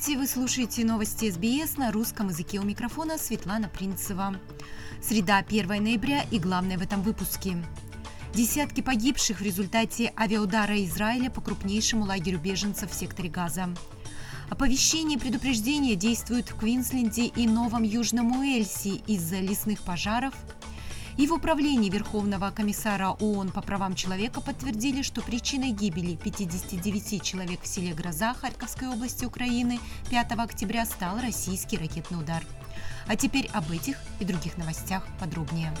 Здравствуйте, вы слушаете новости СБС на русском языке у микрофона Светлана Принцева. Среда, 1 ноября и главное в этом выпуске. Десятки погибших в результате авиаудара Израиля по крупнейшему лагерю беженцев в секторе Газа. Оповещение и предупреждения действуют в Квинсленде и Новом Южном Уэльсе из-за лесных пожаров. И в управлении Верховного комиссара ООН по правам человека подтвердили, что причиной гибели 59 человек в селе Гроза Харьковской области Украины 5 октября стал российский ракетный удар. А теперь об этих и других новостях подробнее.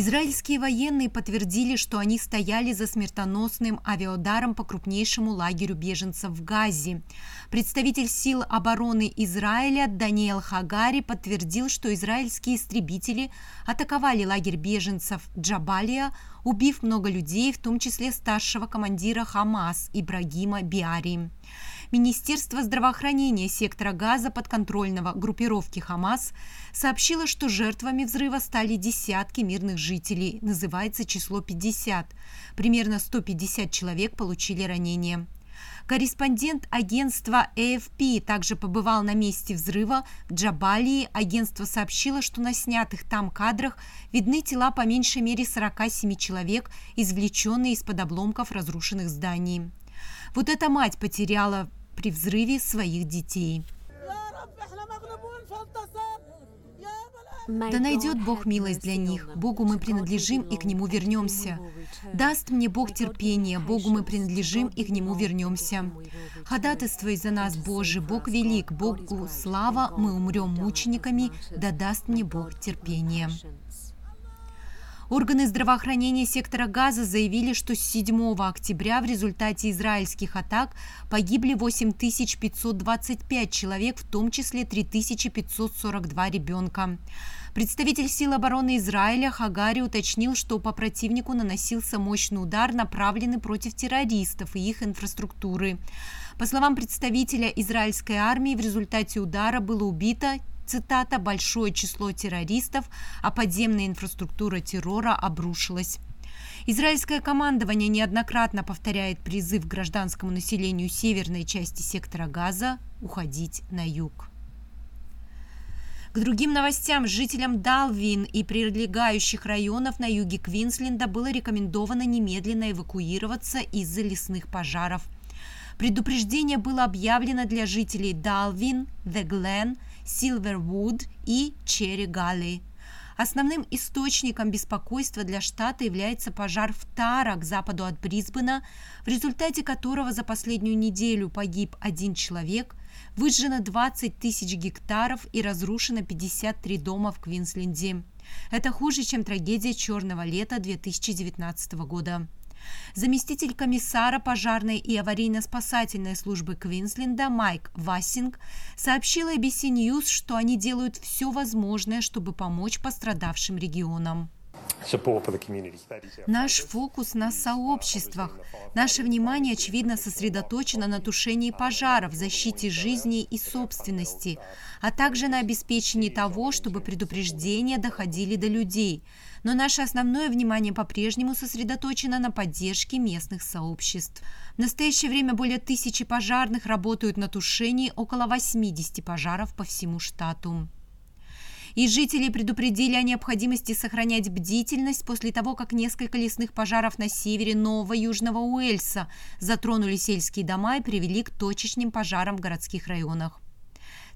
Израильские военные подтвердили, что они стояли за смертоносным авиаударом по крупнейшему лагерю беженцев в Газе. Представитель сил обороны Израиля Даниэл Хагари подтвердил, что израильские истребители атаковали лагерь беженцев Джабалия, убив много людей, в том числе старшего командира Хамас Ибрагима Биари. Министерство здравоохранения сектора Газа подконтрольного группировки Хамас сообщило, что жертвами взрыва стали десятки мирных жителей, называется число 50. Примерно 150 человек получили ранения. Корреспондент агентства AFP также побывал на месте взрыва в Джабалии. Агентство сообщило, что на снятых там кадрах видны тела по меньшей мере 47 человек, извлеченные из-под обломков разрушенных зданий. Вот эта мать потеряла при взрыве своих детей. Да найдет Бог милость для них. Богу мы принадлежим и к Нему вернемся. Даст мне Бог терпение. Богу мы принадлежим и к Нему вернемся. Ходатайствуй за нас, Боже, Бог велик, Богу слава, мы умрем мучениками, да даст мне Бог терпение. Органы здравоохранения сектора Газа заявили, что с 7 октября в результате израильских атак погибли 8525 человек, в том числе 3542 ребенка. Представитель сил обороны Израиля Хагари уточнил, что по противнику наносился мощный удар, направленный против террористов и их инфраструктуры. По словам представителя израильской армии, в результате удара было убито цитата, «большое число террористов, а подземная инфраструктура террора обрушилась». Израильское командование неоднократно повторяет призыв гражданскому населению северной части сектора Газа уходить на юг. К другим новостям жителям Далвин и прилегающих районов на юге Квинсленда было рекомендовано немедленно эвакуироваться из-за лесных пожаров. Предупреждение было объявлено для жителей Далвин, The Glen, Силвервуд и Черри Галли. Основным источником беспокойства для штата является пожар в Тара к западу от Брисбена, в результате которого за последнюю неделю погиб один человек, выжжено 20 тысяч гектаров и разрушено 53 дома в Квинсленде. Это хуже, чем трагедия черного лета 2019 года. Заместитель комиссара пожарной и аварийно-спасательной службы Квинсленда Майк Вассинг сообщил ABC News, что они делают все возможное, чтобы помочь пострадавшим регионам. Наш фокус на сообществах. Наше внимание, очевидно, сосредоточено на тушении пожаров, защите жизни и собственности, а также на обеспечении того, чтобы предупреждения доходили до людей. Но наше основное внимание по-прежнему сосредоточено на поддержке местных сообществ. В настоящее время более тысячи пожарных работают на тушении около 80 пожаров по всему штату. И жители предупредили о необходимости сохранять бдительность после того, как несколько лесных пожаров на севере Нового Южного Уэльса затронули сельские дома и привели к точечным пожарам в городских районах.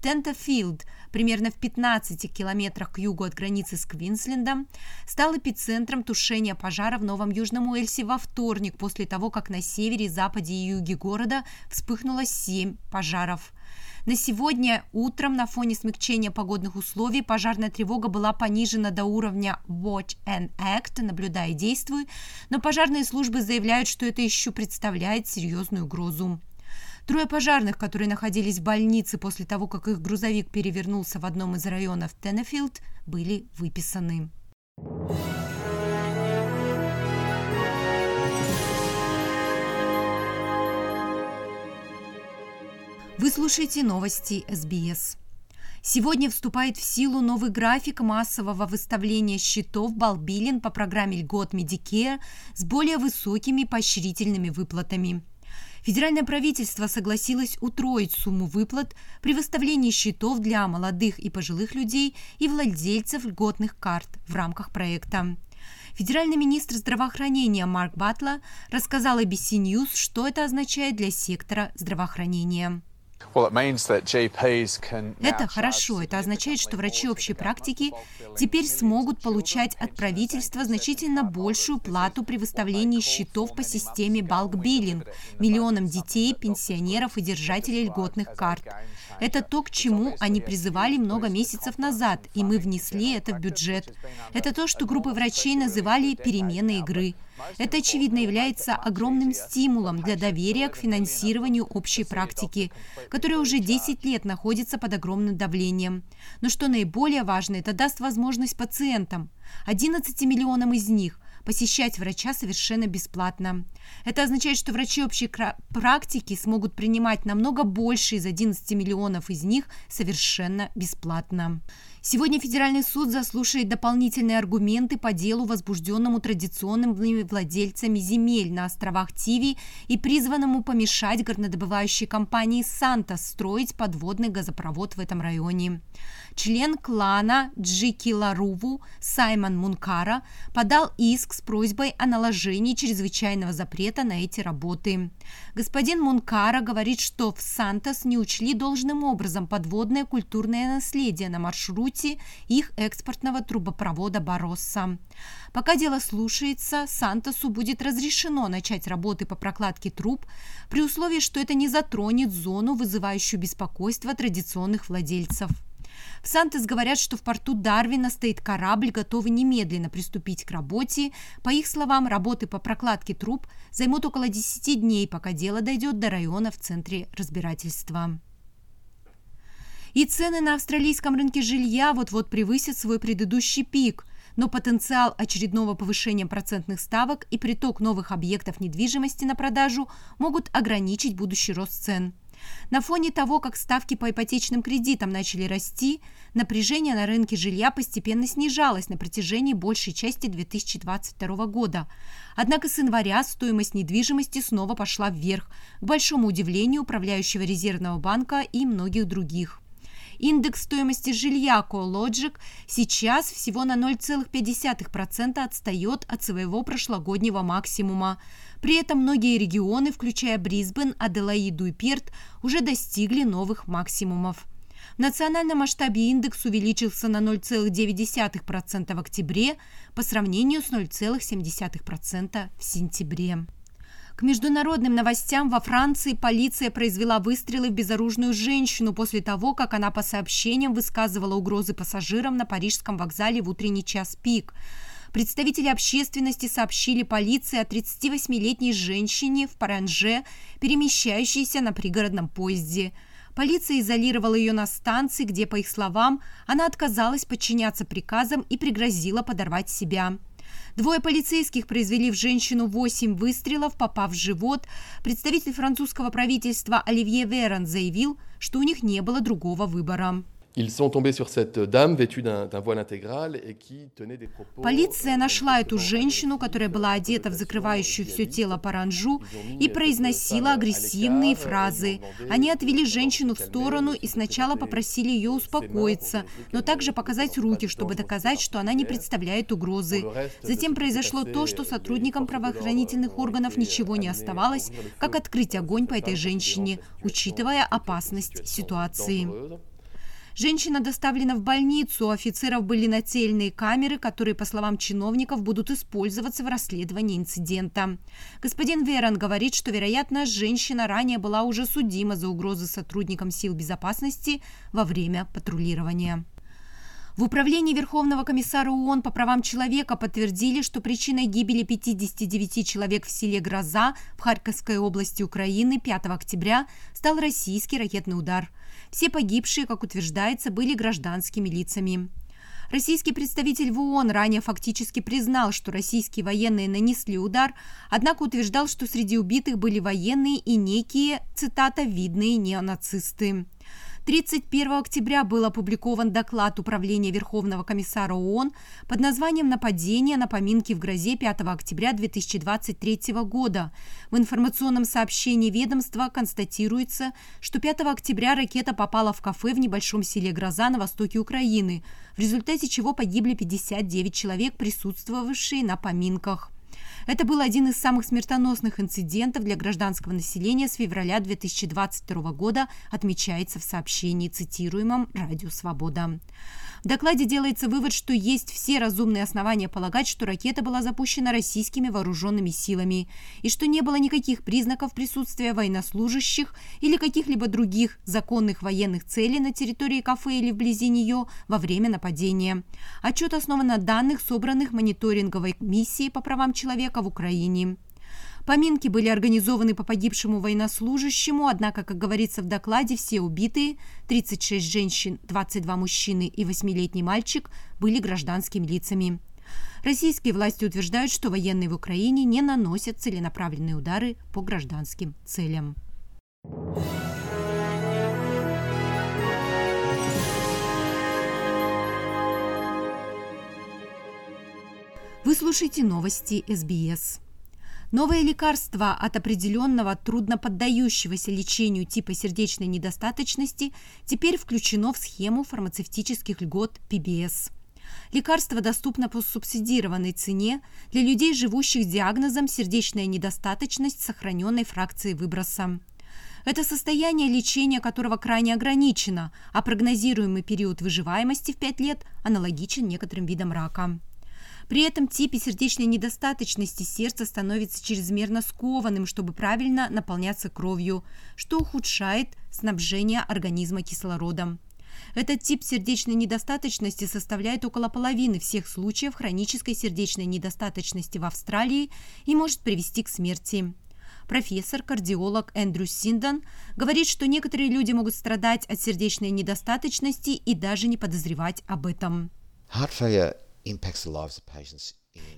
Тентафилд, примерно в 15 километрах к югу от границы с Квинслендом, стал эпицентром тушения пожара в Новом Южном Уэльсе во вторник, после того, как на севере, западе и юге города вспыхнуло 7 пожаров. На сегодня утром на фоне смягчения погодных условий пожарная тревога была понижена до уровня Watch and Act, наблюдая и действуй, но пожарные службы заявляют, что это еще представляет серьезную угрозу. Трое пожарных, которые находились в больнице после того, как их грузовик перевернулся в одном из районов Теннефилд, были выписаны. Вы слушаете новости СБС. Сегодня вступает в силу новый график массового выставления счетов Балбилин по программе льгот Medicare с более высокими поощрительными выплатами. Федеральное правительство согласилось утроить сумму выплат при выставлении счетов для молодых и пожилых людей и владельцев льготных карт в рамках проекта. Федеральный министр здравоохранения Марк Батла рассказал ABC News, что это означает для сектора здравоохранения. Это хорошо. Это означает, что врачи общей практики теперь смогут получать от правительства значительно большую плату при выставлении счетов по системе bulk billing миллионам детей, пенсионеров и держателей льготных карт. Это то, к чему они призывали много месяцев назад, и мы внесли это в бюджет. Это то, что группы врачей называли переменой игры. Это, очевидно, является огромным стимулом для доверия к финансированию общей практики, которая уже 10 лет находится под огромным давлением. Но что наиболее важно, это даст возможность пациентам, 11 миллионам из них, посещать врача совершенно бесплатно. Это означает, что врачи общей практики смогут принимать намного больше из 11 миллионов из них совершенно бесплатно. Сегодня Федеральный суд заслушает дополнительные аргументы по делу, возбужденному традиционными владельцами земель на островах Тиви и призванному помешать горнодобывающей компании «Сантос» строить подводный газопровод в этом районе. Член клана Джики Ларуву Саймон Мункара подал иск с просьбой о наложении чрезвычайного запрета на эти работы. Господин Мункара говорит, что в Сантос не учли должным образом подводное культурное наследие на маршруте их экспортного трубопровода Баросса. Пока дело слушается, Сантосу будет разрешено начать работы по прокладке труб при условии, что это не затронет зону, вызывающую беспокойство традиционных владельцев. В Сантес говорят, что в порту Дарвина стоит корабль, готовый немедленно приступить к работе. По их словам, работы по прокладке труб займут около 10 дней, пока дело дойдет до района в центре разбирательства. И цены на австралийском рынке жилья вот-вот превысят свой предыдущий пик – но потенциал очередного повышения процентных ставок и приток новых объектов недвижимости на продажу могут ограничить будущий рост цен. На фоне того, как ставки по ипотечным кредитам начали расти, напряжение на рынке жилья постепенно снижалось на протяжении большей части 2022 года. Однако с января стоимость недвижимости снова пошла вверх, к большому удивлению управляющего резервного банка и многих других. Индекс стоимости жилья CoLogic сейчас всего на 0,5% отстает от своего прошлогоднего максимума. При этом многие регионы, включая Брисбен, Аделаиду и Перт, уже достигли новых максимумов. В национальном масштабе индекс увеличился на 0,9% в октябре по сравнению с 0,7% в сентябре. К международным новостям во Франции полиция произвела выстрелы в безоружную женщину после того, как она по сообщениям высказывала угрозы пассажирам на парижском вокзале в утренний час пик. Представители общественности сообщили полиции о 38-летней женщине в Паранже, перемещающейся на пригородном поезде. Полиция изолировала ее на станции, где, по их словам, она отказалась подчиняться приказам и пригрозила подорвать себя. Двое полицейских произвели в женщину восемь выстрелов, попав в живот. Представитель французского правительства Оливье Верон заявил, что у них не было другого выбора. Полиция нашла эту женщину, которая была одета в закрывающую все тело паранжу и произносила агрессивные фразы. Они отвели женщину в сторону и сначала попросили ее успокоиться, но также показать руки, чтобы доказать, что она не представляет угрозы. Затем произошло то, что сотрудникам правоохранительных органов ничего не оставалось, как открыть огонь по этой женщине, учитывая опасность ситуации. Женщина доставлена в больницу, у офицеров были нацеленные камеры, которые, по словам чиновников, будут использоваться в расследовании инцидента. Господин Веран говорит, что, вероятно, женщина ранее была уже судима за угрозы сотрудникам сил безопасности во время патрулирования. В управлении Верховного комиссара ООН по правам человека подтвердили, что причиной гибели 59 человек в селе Гроза в Харьковской области Украины 5 октября стал российский ракетный удар. Все погибшие, как утверждается, были гражданскими лицами. Российский представитель в ООН ранее фактически признал, что российские военные нанесли удар, однако утверждал, что среди убитых были военные и некие, цитата, «видные неонацисты». 31 октября был опубликован доклад Управления Верховного комиссара ООН под названием «Нападение на поминки в грозе 5 октября 2023 года». В информационном сообщении ведомства констатируется, что 5 октября ракета попала в кафе в небольшом селе Гроза на востоке Украины, в результате чего погибли 59 человек, присутствовавшие на поминках. Это был один из самых смертоносных инцидентов для гражданского населения с февраля 2022 года, отмечается в сообщении, цитируемом «Радио Свобода». В докладе делается вывод, что есть все разумные основания полагать, что ракета была запущена российскими вооруженными силами и что не было никаких признаков присутствия военнослужащих или каких-либо других законных военных целей на территории кафе или вблизи нее во время нападения. Отчет основан на данных, собранных мониторинговой миссией по правам человека в Украине. Поминки были организованы по погибшему военнослужащему, однако, как говорится в докладе, все убитые, 36 женщин, 22 мужчины и 8-летний мальчик, были гражданскими лицами. Российские власти утверждают, что военные в Украине не наносят целенаправленные удары по гражданским целям. Вы слушаете новости СБС. Новое лекарство от определенного трудно поддающегося лечению типа сердечной недостаточности теперь включено в схему фармацевтических льгот PBS. Лекарство доступно по субсидированной цене для людей, живущих с диагнозом сердечная недостаточность сохраненной фракции выброса. Это состояние лечения которого крайне ограничено, а прогнозируемый период выживаемости в 5 лет аналогичен некоторым видам рака. При этом типе сердечной недостаточности сердце становится чрезмерно скованным, чтобы правильно наполняться кровью, что ухудшает снабжение организма кислородом. Этот тип сердечной недостаточности составляет около половины всех случаев хронической сердечной недостаточности в Австралии и может привести к смерти. Профессор-кардиолог Эндрю Синдон говорит, что некоторые люди могут страдать от сердечной недостаточности и даже не подозревать об этом.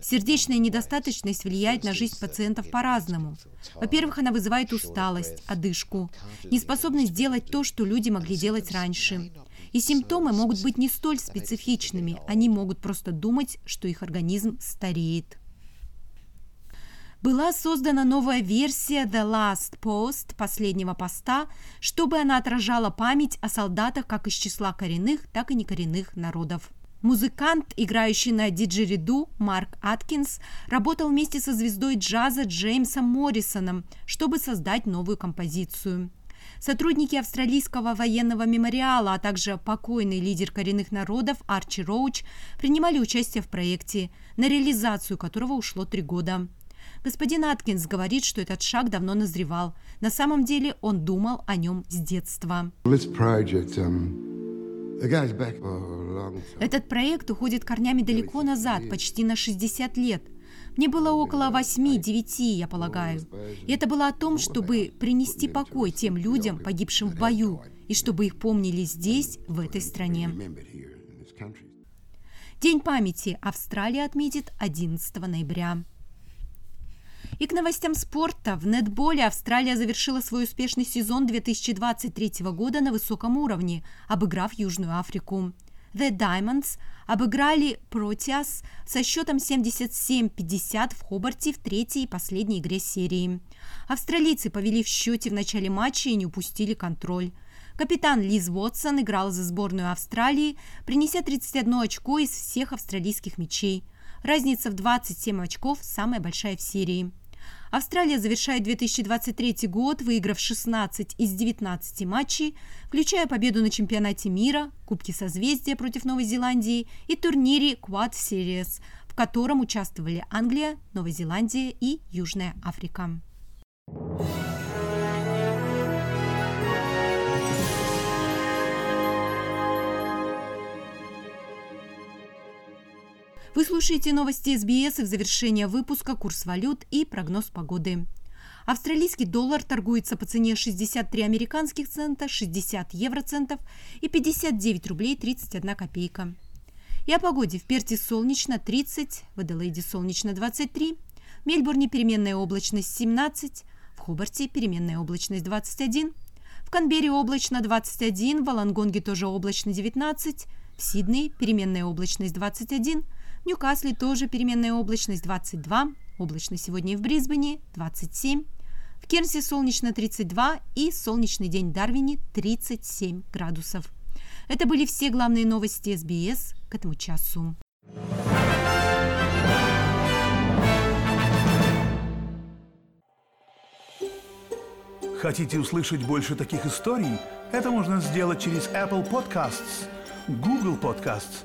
Сердечная недостаточность влияет на жизнь пациентов по-разному. Во-первых, она вызывает усталость, одышку, неспособность делать то, что люди могли делать раньше. И симптомы могут быть не столь специфичными, они могут просто думать, что их организм стареет. Была создана новая версия The Last Post, последнего поста, чтобы она отражала память о солдатах как из числа коренных, так и некоренных народов. Музыкант, играющий на диджериду Марк Аткинс, работал вместе со звездой джаза Джеймсом Моррисоном, чтобы создать новую композицию. Сотрудники австралийского военного мемориала, а также покойный лидер коренных народов Арчи Роуч принимали участие в проекте, на реализацию которого ушло три года. Господин Аткинс говорит, что этот шаг давно назревал. На самом деле он думал о нем с детства. Этот проект уходит корнями далеко назад, почти на 60 лет. Мне было около 8-9, я полагаю. И это было о том, чтобы принести покой тем людям, погибшим в бою, и чтобы их помнили здесь, в этой стране. День памяти Австралия отметит 11 ноября. И к новостям спорта. В нетболе Австралия завершила свой успешный сезон 2023 года на высоком уровне, обыграв Южную Африку. The Diamonds обыграли Proteas со счетом 77-50 в Хобарте в третьей и последней игре серии. Австралийцы повели в счете в начале матча и не упустили контроль. Капитан Лиз Уотсон играл за сборную Австралии, принеся 31 очко из всех австралийских мячей. Разница в 27 очков самая большая в серии. Австралия завершает 2023 год, выиграв 16 из 19 матчей, включая победу на чемпионате мира, Кубке созвездия против Новой Зеландии и турнире Quad Series, в котором участвовали Англия, Новая Зеландия и Южная Африка. Вы слушаете новости СБС и в завершение выпуска курс валют и прогноз погоды. Австралийский доллар торгуется по цене 63 американских цента, 60 евроцентов и 59 рублей 31 копейка. И о погоде. В Перте солнечно 30, в Аделаиде солнечно 23, в Мельбурне переменная облачность 17, в Хобарте переменная облачность 21, в Канберре облачно 21, в Алангонге тоже облачно 19, в Сиднее переменная облачность 21, в Ньюкасле тоже переменная облачность 22, облачно сегодня и в Брисбене 27, в Кернсе солнечно 32 и солнечный день в Дарвине 37 градусов. Это были все главные новости СБС к этому часу. Хотите услышать больше таких историй? Это можно сделать через Apple Podcasts, Google Podcasts,